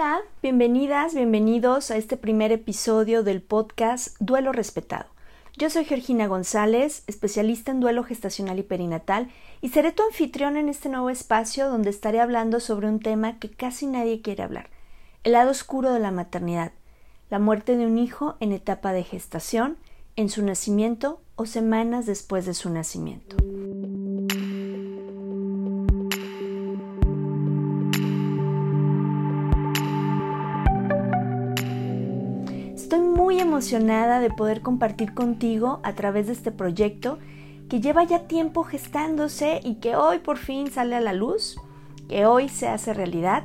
Hola, bienvenidas, bienvenidos a este primer episodio del podcast Duelo Respetado. Yo soy Georgina González, especialista en duelo gestacional y perinatal, y seré tu anfitrión en este nuevo espacio donde estaré hablando sobre un tema que casi nadie quiere hablar, el lado oscuro de la maternidad, la muerte de un hijo en etapa de gestación, en su nacimiento o semanas después de su nacimiento. Emocionada de poder compartir contigo a través de este proyecto que lleva ya tiempo gestándose y que hoy por fin sale a la luz, que hoy se hace realidad.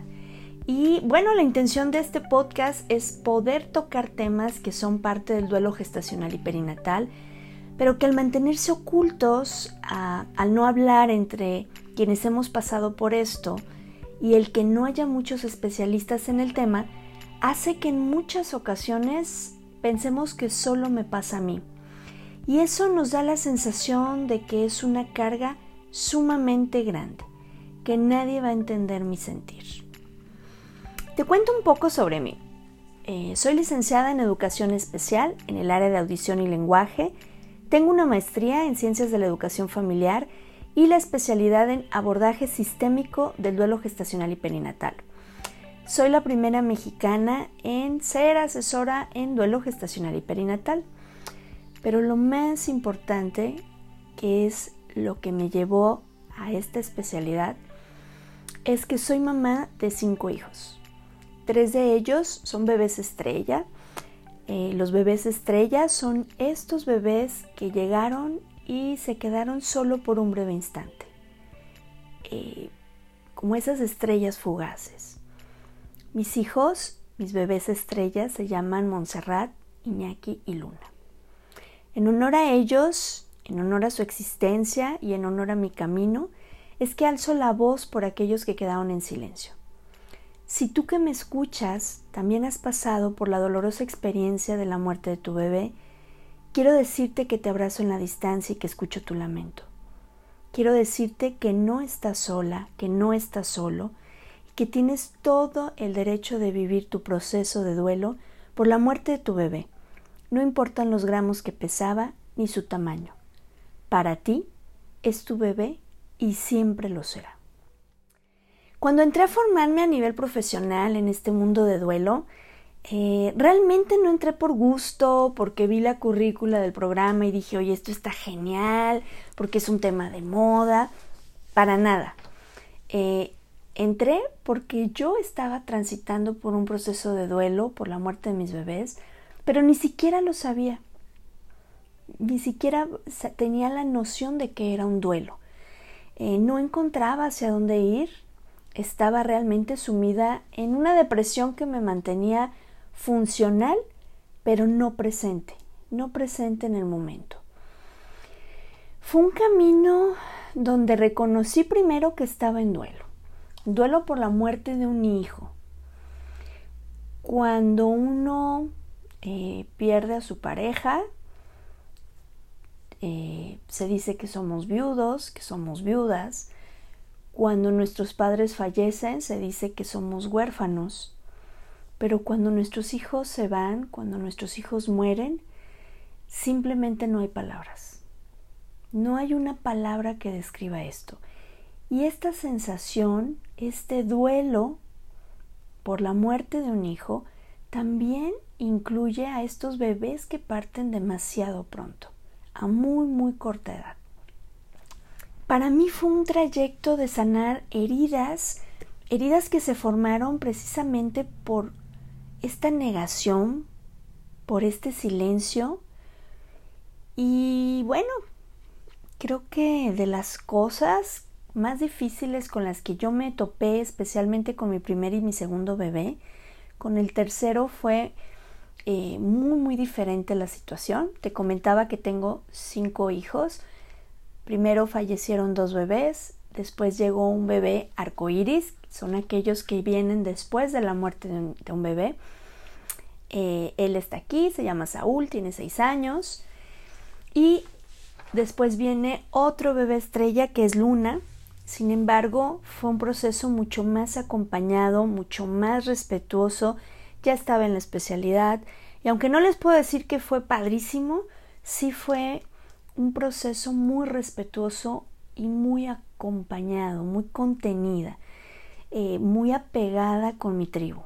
Y bueno, la intención de este podcast es poder tocar temas que son parte del duelo gestacional y perinatal, pero que al mantenerse ocultos, al no hablar entre quienes hemos pasado por esto y el que no haya muchos especialistas en el tema, hace que en muchas ocasiones pensemos que solo me pasa a mí. Y eso nos da la sensación de que es una carga sumamente grande, que nadie va a entender mi sentir. Te cuento un poco sobre mí. Eh, soy licenciada en Educación Especial en el área de audición y lenguaje. Tengo una maestría en Ciencias de la Educación Familiar y la especialidad en abordaje sistémico del duelo gestacional y perinatal. Soy la primera mexicana en ser asesora en duelo gestacional y perinatal. Pero lo más importante, que es lo que me llevó a esta especialidad, es que soy mamá de cinco hijos. Tres de ellos son bebés estrella. Eh, los bebés estrella son estos bebés que llegaron y se quedaron solo por un breve instante. Eh, como esas estrellas fugaces. Mis hijos, mis bebés estrellas, se llaman Montserrat, Iñaki y Luna. En honor a ellos, en honor a su existencia y en honor a mi camino, es que alzo la voz por aquellos que quedaron en silencio. Si tú que me escuchas también has pasado por la dolorosa experiencia de la muerte de tu bebé, quiero decirte que te abrazo en la distancia y que escucho tu lamento. Quiero decirte que no estás sola, que no estás solo, que tienes todo el derecho de vivir tu proceso de duelo por la muerte de tu bebé. No importan los gramos que pesaba ni su tamaño. Para ti es tu bebé y siempre lo será. Cuando entré a formarme a nivel profesional en este mundo de duelo, eh, realmente no entré por gusto, porque vi la currícula del programa y dije, oye, esto está genial, porque es un tema de moda, para nada. Eh, entré porque yo estaba transitando por un proceso de duelo por la muerte de mis bebés, pero ni siquiera lo sabía. Ni siquiera tenía la noción de que era un duelo. Eh, no encontraba hacia dónde ir. Estaba realmente sumida en una depresión que me mantenía funcional, pero no presente, no presente en el momento. Fue un camino donde reconocí primero que estaba en duelo, duelo por la muerte de un hijo, cuando uno eh, pierde a su pareja, eh, se dice que somos viudos, que somos viudas. Cuando nuestros padres fallecen, se dice que somos huérfanos. Pero cuando nuestros hijos se van, cuando nuestros hijos mueren, simplemente no hay palabras. No hay una palabra que describa esto. Y esta sensación, este duelo por la muerte de un hijo, también incluye a estos bebés que parten demasiado pronto, a muy, muy corta edad. Para mí fue un trayecto de sanar heridas, heridas que se formaron precisamente por esta negación, por este silencio. Y bueno, creo que de las cosas más difíciles con las que yo me topé, especialmente con mi primer y mi segundo bebé, con el tercero fue eh, muy, muy diferente la situación. Te comentaba que tengo cinco hijos. Primero fallecieron dos bebés, después llegó un bebé arcoíris, son aquellos que vienen después de la muerte de un, bebé. Eh, él está aquí, se llama Saúl, tiene seis años. Y después viene otro bebé estrella que es Luna. Sin embargo, fue un proceso mucho más acompañado, mucho más respetuoso ya estaba en la especialidad y aunque no les puedo decir que fue padrísimo, sí fue un proceso muy respetuoso y muy acompañado, muy contenida, eh, muy apegada con mi tribu.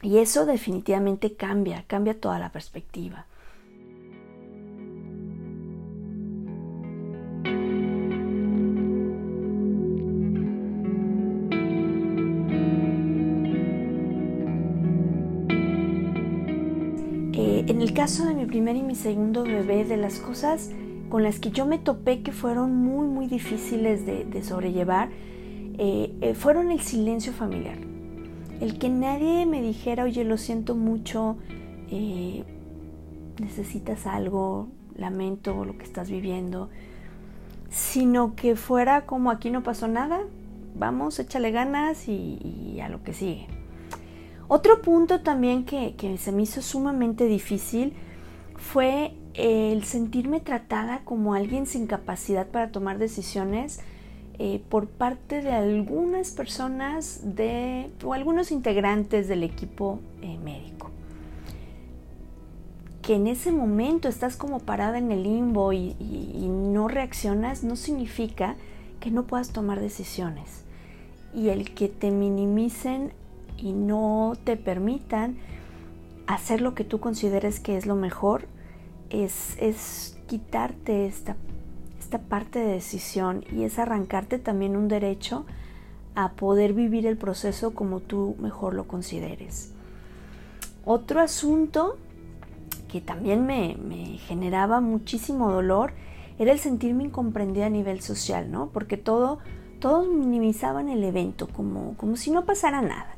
Y eso definitivamente cambia, cambia toda la perspectiva. Caso de mi primer y mi segundo bebé, de las cosas con las que yo me topé que fueron muy, muy difíciles de, sobrellevar, eh, eh, fueron el silencio familiar. El que nadie me dijera, oye, lo siento mucho, eh, necesitas algo, lamento lo que estás viviendo, sino que fuera como aquí no pasó nada, vamos, échale ganas y a lo que sigue. Otro punto también que, se me hizo sumamente difícil fue el sentirme tratada como alguien sin capacidad para tomar decisiones eh, por parte de algunas personas de, o algunos integrantes del equipo eh, médico. Que en ese momento estás como parada en el limbo y no reaccionas no significa que no puedas tomar decisiones. Y el que te minimicen y no te permitan hacer lo que tú consideres que es lo mejor, es, es quitarte esta, esta parte de decisión y es arrancarte también un derecho a poder vivir el proceso como tú mejor lo consideres. Otro asunto que también me, generaba muchísimo dolor era el sentirme incomprendida a nivel social, ¿no? Porque todo, todos minimizaban el evento como, como si no pasara nada.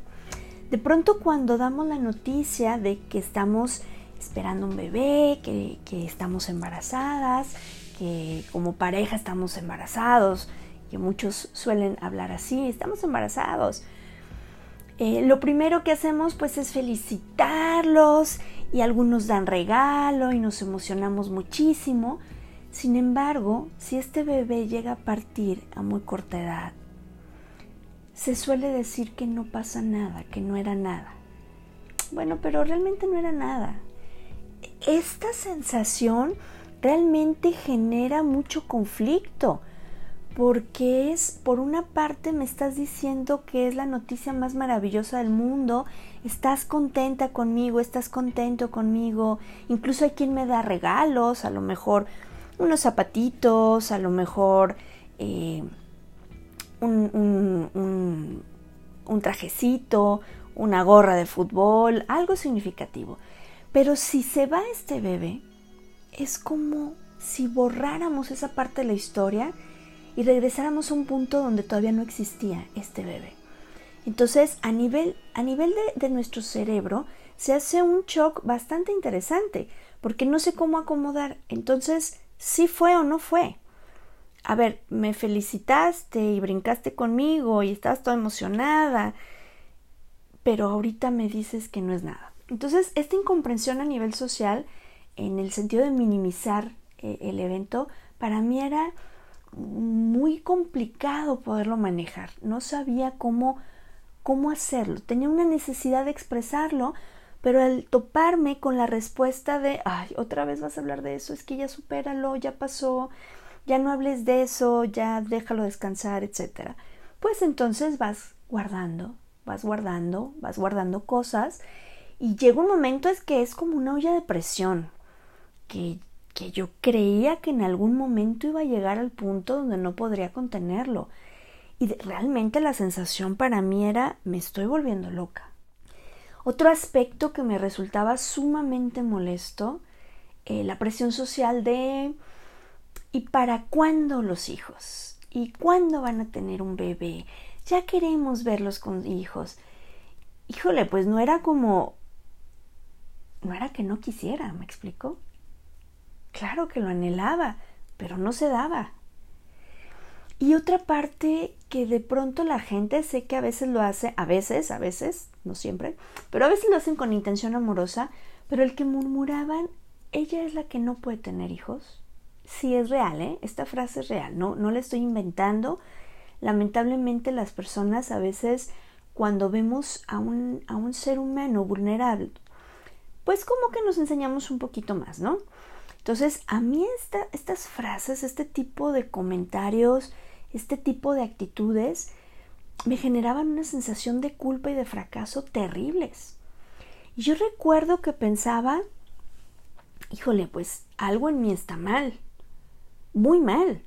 De pronto cuando damos la noticia de que estamos esperando un bebé, que, estamos embarazadas, que como pareja estamos embarazados, que muchos suelen hablar así, estamos embarazados. Eh, lo primero que hacemos pues es felicitarlos y algunos dan regalo y nos emocionamos muchísimo. Sin embargo, si este bebé llega a partir a muy corta edad, se suele decir que no pasa nada, que no era nada. Bueno, pero realmente no era nada. Esta sensación realmente genera mucho conflicto, porque es, por una parte me estás diciendo que es la noticia más maravillosa del mundo, estás contenta conmigo, estás contento conmigo, incluso hay quien me da regalos, a lo mejor unos zapatitos, a lo mejor... Eh, un, trajecito, una gorra de fútbol, algo significativo. Pero si se va este bebé, es como si borráramos esa parte de la historia y regresáramos a un punto donde todavía no existía este bebé. Entonces, a nivel, a nivel de, de, nuestro cerebro, se hace un shock bastante interesante, porque no sé cómo acomodar. Entonces, si fue o no fue a ver, me felicitaste y brincaste conmigo y estabas toda emocionada, pero ahorita me dices que no es nada. Entonces, esta incomprensión a nivel social, en el sentido de minimizar eh, el evento, para mí era muy complicado poderlo manejar. No sabía cómo, cómo hacerlo. Tenía una necesidad de expresarlo, pero al toparme con la respuesta de, ay, otra vez vas a hablar de eso, es que ya supéralo, ya pasó, ya no hables de eso, ya déjalo descansar, etc. Pues entonces vas guardando, vas guardando, vas guardando cosas y llega un momento es que es como una olla de presión, que que yo creía que en algún momento iba a llegar al punto donde no podría contenerlo. Y realmente la sensación para mí era me estoy volviendo loca. Otro aspecto que me resultaba sumamente molesto, eh, la presión social de ¿y para cuándo los hijos? ¿Y cuándo van a tener un bebé? Ya queremos verlos con hijos. Híjole, pues no era como... No era que no quisiera, ¿me explico? Claro que lo anhelaba, pero no se daba. Y otra parte que de pronto la gente sé que a veces lo hace, a veces, a veces, no siempre, pero a veces lo hacen con intención amorosa, pero el que murmuraban, ella es la que no puede tener hijos. Sí, es real, ¿eh? Esta frase es real, no, no la estoy inventando. Lamentablemente las personas a veces cuando vemos a un, a un ser humano vulnerable, pues como que nos enseñamos un poquito más, ¿no? Entonces, a mí estas frases, este tipo de comentarios, este tipo de actitudes, me generaban una sensación de culpa y de fracaso terribles. Y yo recuerdo que pensaba, híjole, pues algo en mí está mal, muy mal.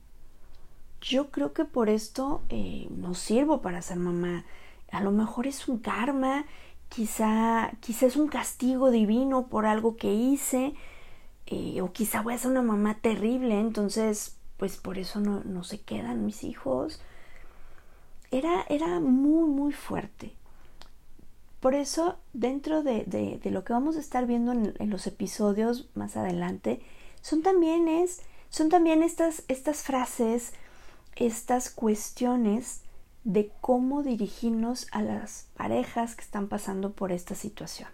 Yo creo que por esto eh, no sirvo para ser mamá. A lo mejor es un karma, quizá, quizá es un castigo divino por algo que hice eh, o quizá voy a ser una mamá terrible, entonces pues por eso no, se quedan mis hijos. Era, era muy, muy fuerte. Por eso, dentro de, lo que vamos a estar viendo en, en, los episodios más adelante, son también, es, son también estas, estas frases, estas cuestiones de cómo dirigirnos a las parejas que están pasando por esta situación.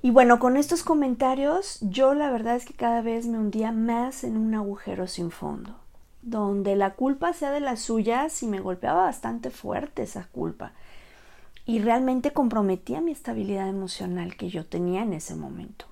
Y bueno, con estos comentarios yo la verdad es que cada vez me hundía más en un agujero sin fondo, donde la culpa sea de las suyas y me golpeaba bastante fuerte esa culpa. Y realmente comprometía mi estabilidad emocional que yo tenía en ese momento.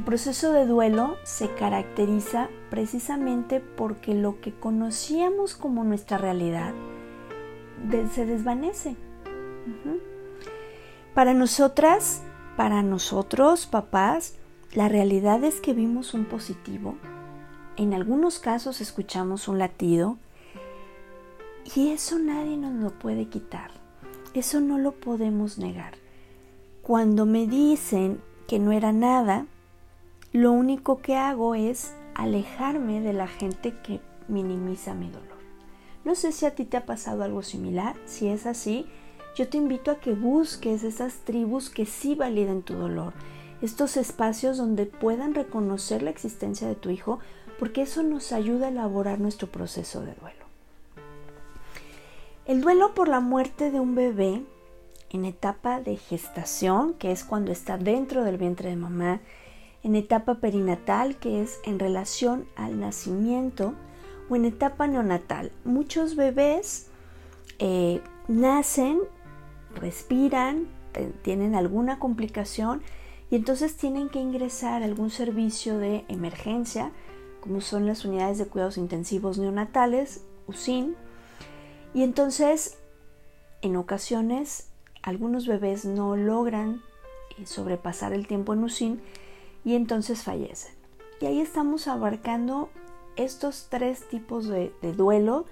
El proceso de duelo se caracteriza precisamente porque lo que conocíamos como nuestra realidad se desvanece. Para nosotras, para nosotros, papás, la realidad es que vimos un positivo. En algunos casos escuchamos un latido. Y eso nadie nos lo puede quitar. Eso no lo podemos negar. Cuando me dicen que no era nada, lo único que hago es alejarme de la gente que minimiza mi dolor. No sé si a ti te ha pasado algo similar, si es así, yo te invito a que busques esas tribus que sí validen tu dolor, estos espacios donde puedan reconocer la existencia de tu hijo, porque eso nos ayuda a elaborar nuestro proceso de duelo. El duelo por la muerte de un bebé en etapa de gestación, que es cuando está dentro del vientre de mamá, en etapa perinatal, que es en relación al nacimiento, o en etapa neonatal. Muchos bebés eh, nacen, respiran, tienen alguna complicación y entonces tienen que ingresar a algún servicio de emergencia, como son las unidades de cuidados intensivos neonatales, USIN. Y entonces, en ocasiones, algunos bebés no logran eh, sobrepasar el tiempo en USIN y entonces fallecen. Y ahí estamos abarcando estos tres tipos de, duelo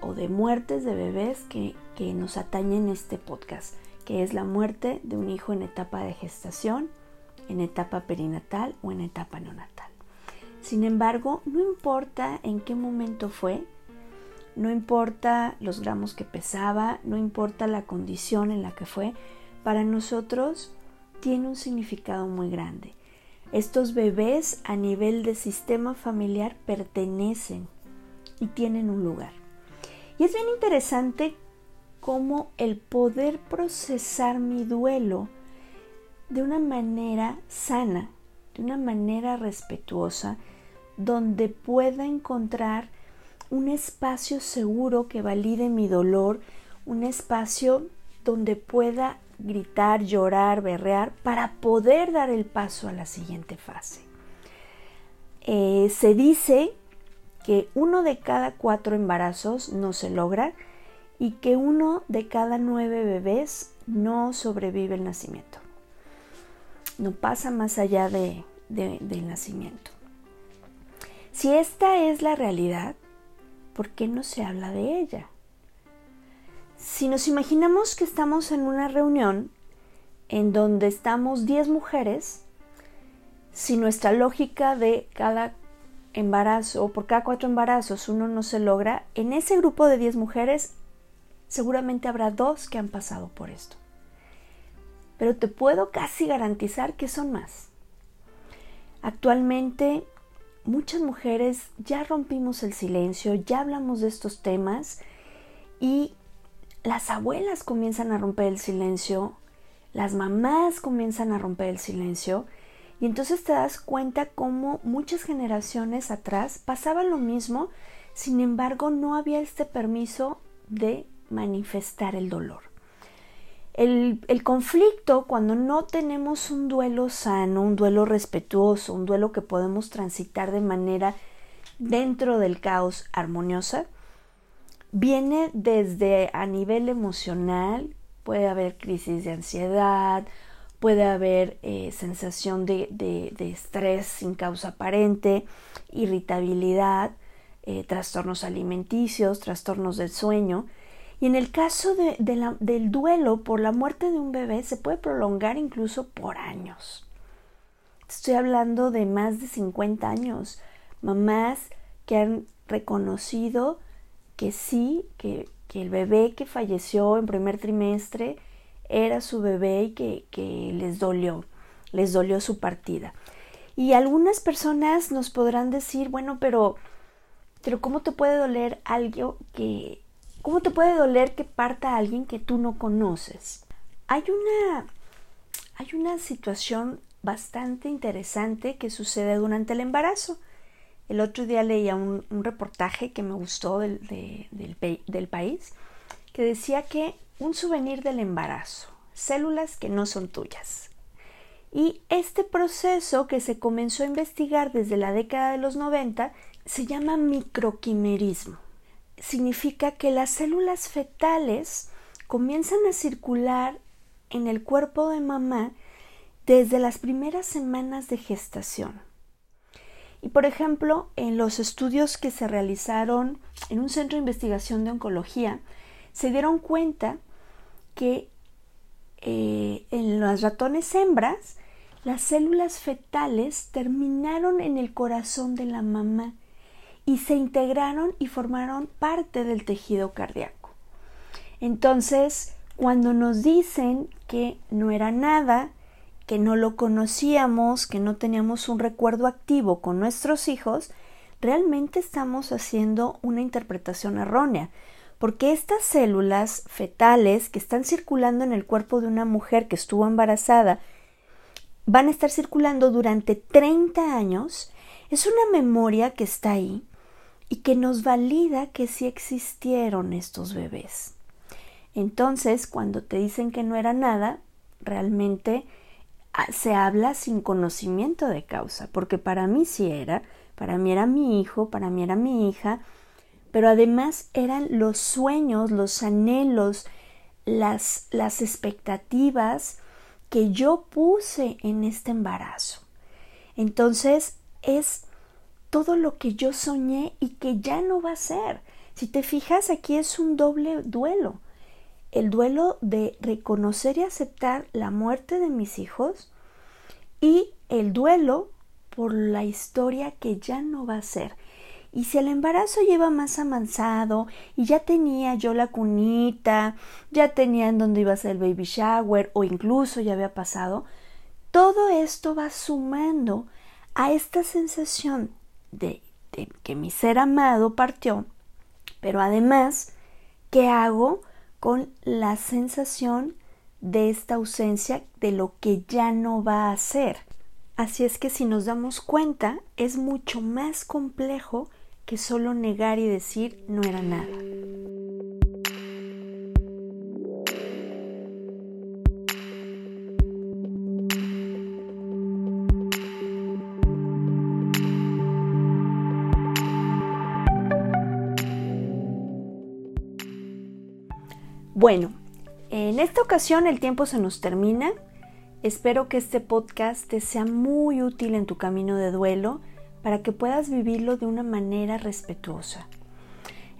o de muertes de bebés que, nos atañen este podcast, que es la muerte de un hijo en etapa de gestación, en etapa perinatal o en etapa neonatal. Sin embargo, no importa en qué momento fue, no importa los gramos que pesaba, no importa la condición en la que fue, para nosotros tiene un significado muy grande. Estos bebés a nivel de sistema familiar pertenecen y tienen un lugar. Y es bien interesante cómo el poder procesar mi duelo de una manera sana, de una manera respetuosa, donde pueda encontrar un espacio seguro que valide mi dolor, un espacio donde pueda gritar, llorar, berrear, para poder dar el paso a la siguiente fase. Eh, se dice que uno de cada cuatro embarazos no se logra y que uno de cada nueve bebés no sobrevive el nacimiento. No pasa más allá de, del nacimiento. Si esta es la realidad, ¿por qué no se habla de ella? Si nos imaginamos que estamos en una reunión en donde estamos 10 mujeres, si nuestra lógica de cada embarazo o por cada cuatro embarazos uno no se logra, en ese grupo de 10 mujeres seguramente habrá dos que han pasado por esto. Pero te puedo casi garantizar que son más. Actualmente muchas mujeres ya rompimos el silencio, ya hablamos de estos temas y las abuelas comienzan a romper el silencio, las mamás comienzan a romper el silencio y entonces te das cuenta cómo muchas generaciones atrás pasaba lo mismo, sin embargo no había este permiso de manifestar el dolor. El, el, conflicto, cuando no tenemos un duelo sano, un duelo respetuoso, un duelo que podemos transitar de manera dentro del caos armoniosa, viene desde a nivel emocional, puede haber crisis de ansiedad, puede haber eh, sensación de, de, estrés sin causa aparente, irritabilidad, eh, trastornos alimenticios, trastornos del sueño, y en el caso de, del duelo por la muerte de un bebé se puede prolongar incluso por años. Estoy hablando de más de 50 años. Mamás que han reconocido que sí, que, que el bebé que falleció en primer trimestre era su bebé y que, que les dolió, les dolió su partida. Y algunas personas nos podrán decir, bueno, pero, pero ¿cómo te puede doler algo que, ¿Cómo te puede doler que parta alguien que tú no conoces? Hay una, hay una situación bastante interesante que sucede durante el embarazo. El otro día leía un, reportaje que me gustó del, del país que decía que un souvenir del embarazo, células que no son tuyas. Y este proceso que se comenzó a investigar desde la década de los 90 se llama microquimerismo significa que las células fetales comienzan a circular en el cuerpo de mamá desde las primeras semanas de gestación. Y por ejemplo, en los estudios que se realizaron en un centro de investigación de oncología, se dieron cuenta que eh, en las ratones hembras, las células fetales terminaron en el corazón de la mamá y se integraron y formaron parte del tejido cardíaco. Entonces, cuando nos dicen que no era nada, que no lo conocíamos, que no teníamos un recuerdo activo con nuestros hijos, realmente estamos haciendo una interpretación errónea, porque estas células fetales que están circulando en el cuerpo de una mujer que estuvo embarazada van a estar circulando durante 30 años, es una memoria que está ahí y que nos valida que sí existieron estos bebés. Entonces, cuando te dicen que no era nada, realmente se habla sin conocimiento de causa, porque para mí sí era, para mí era mi hijo, para mí era mi hija, pero además eran los sueños, los anhelos, las, las expectativas que yo puse en este embarazo. Entonces es todo lo que yo soñé y que ya no va a ser. Si te fijas, aquí es un doble duelo. El duelo de reconocer y aceptar la muerte de mis hijos y el duelo por la historia que ya no va a ser. Y si el embarazo lleva más avanzado y ya tenía yo la cunita, ya tenía en dónde iba a ser el baby shower o incluso ya había pasado, todo esto va sumando a esta sensación de, de que mi ser amado partió, pero además, ¿qué hago con la sensación de esta ausencia de lo que ya no va a ser? Así es que si nos damos cuenta, es mucho más complejo que solo negar y decir no era nada. Bueno, en esta ocasión el tiempo se nos termina. Espero que este podcast te sea muy útil en tu camino de duelo para que puedas vivirlo de una manera respetuosa.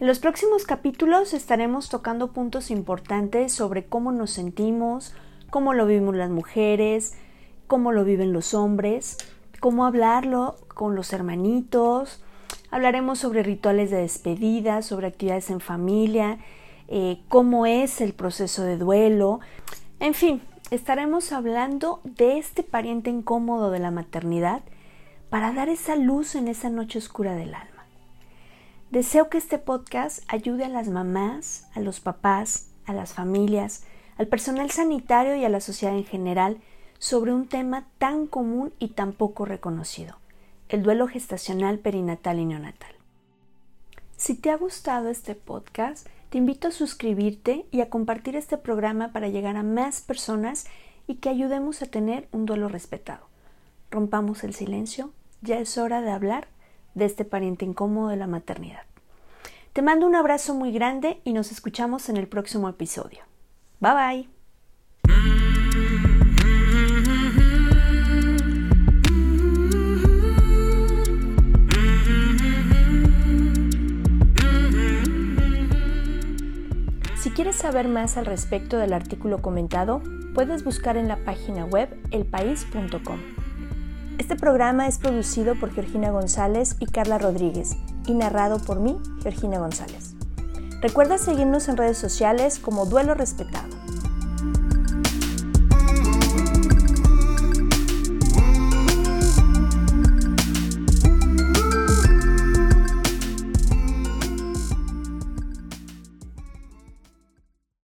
En los próximos capítulos estaremos tocando puntos importantes sobre cómo nos sentimos, cómo lo vivimos las mujeres, cómo lo viven los hombres, cómo hablarlo con los hermanitos. Hablaremos sobre rituales de despedida, sobre actividades en familia, eh, cómo es el proceso de duelo. En fin, estaremos hablando de este pariente incómodo de la maternidad para dar esa luz en esa noche oscura del alma. Deseo que este podcast ayude a las mamás, a los papás, a las familias, al personal sanitario y a la sociedad en general sobre un tema tan común y tan poco reconocido, el duelo gestacional, perinatal y neonatal. Si te ha gustado este podcast, te invito a suscribirte y a compartir este programa para llegar a más personas y que ayudemos a tener un duelo respetado. Rompamos el silencio ya es hora de hablar de este pariente incómodo de la maternidad. Te mando un abrazo muy grande y nos escuchamos en el próximo episodio. Bye bye. Saber más al respecto del artículo comentado, puedes buscar en la página web elpaís.com. Este programa es producido por Georgina González y Carla Rodríguez y narrado por mí, Georgina González. Recuerda seguirnos en redes sociales como Duelo Respetado.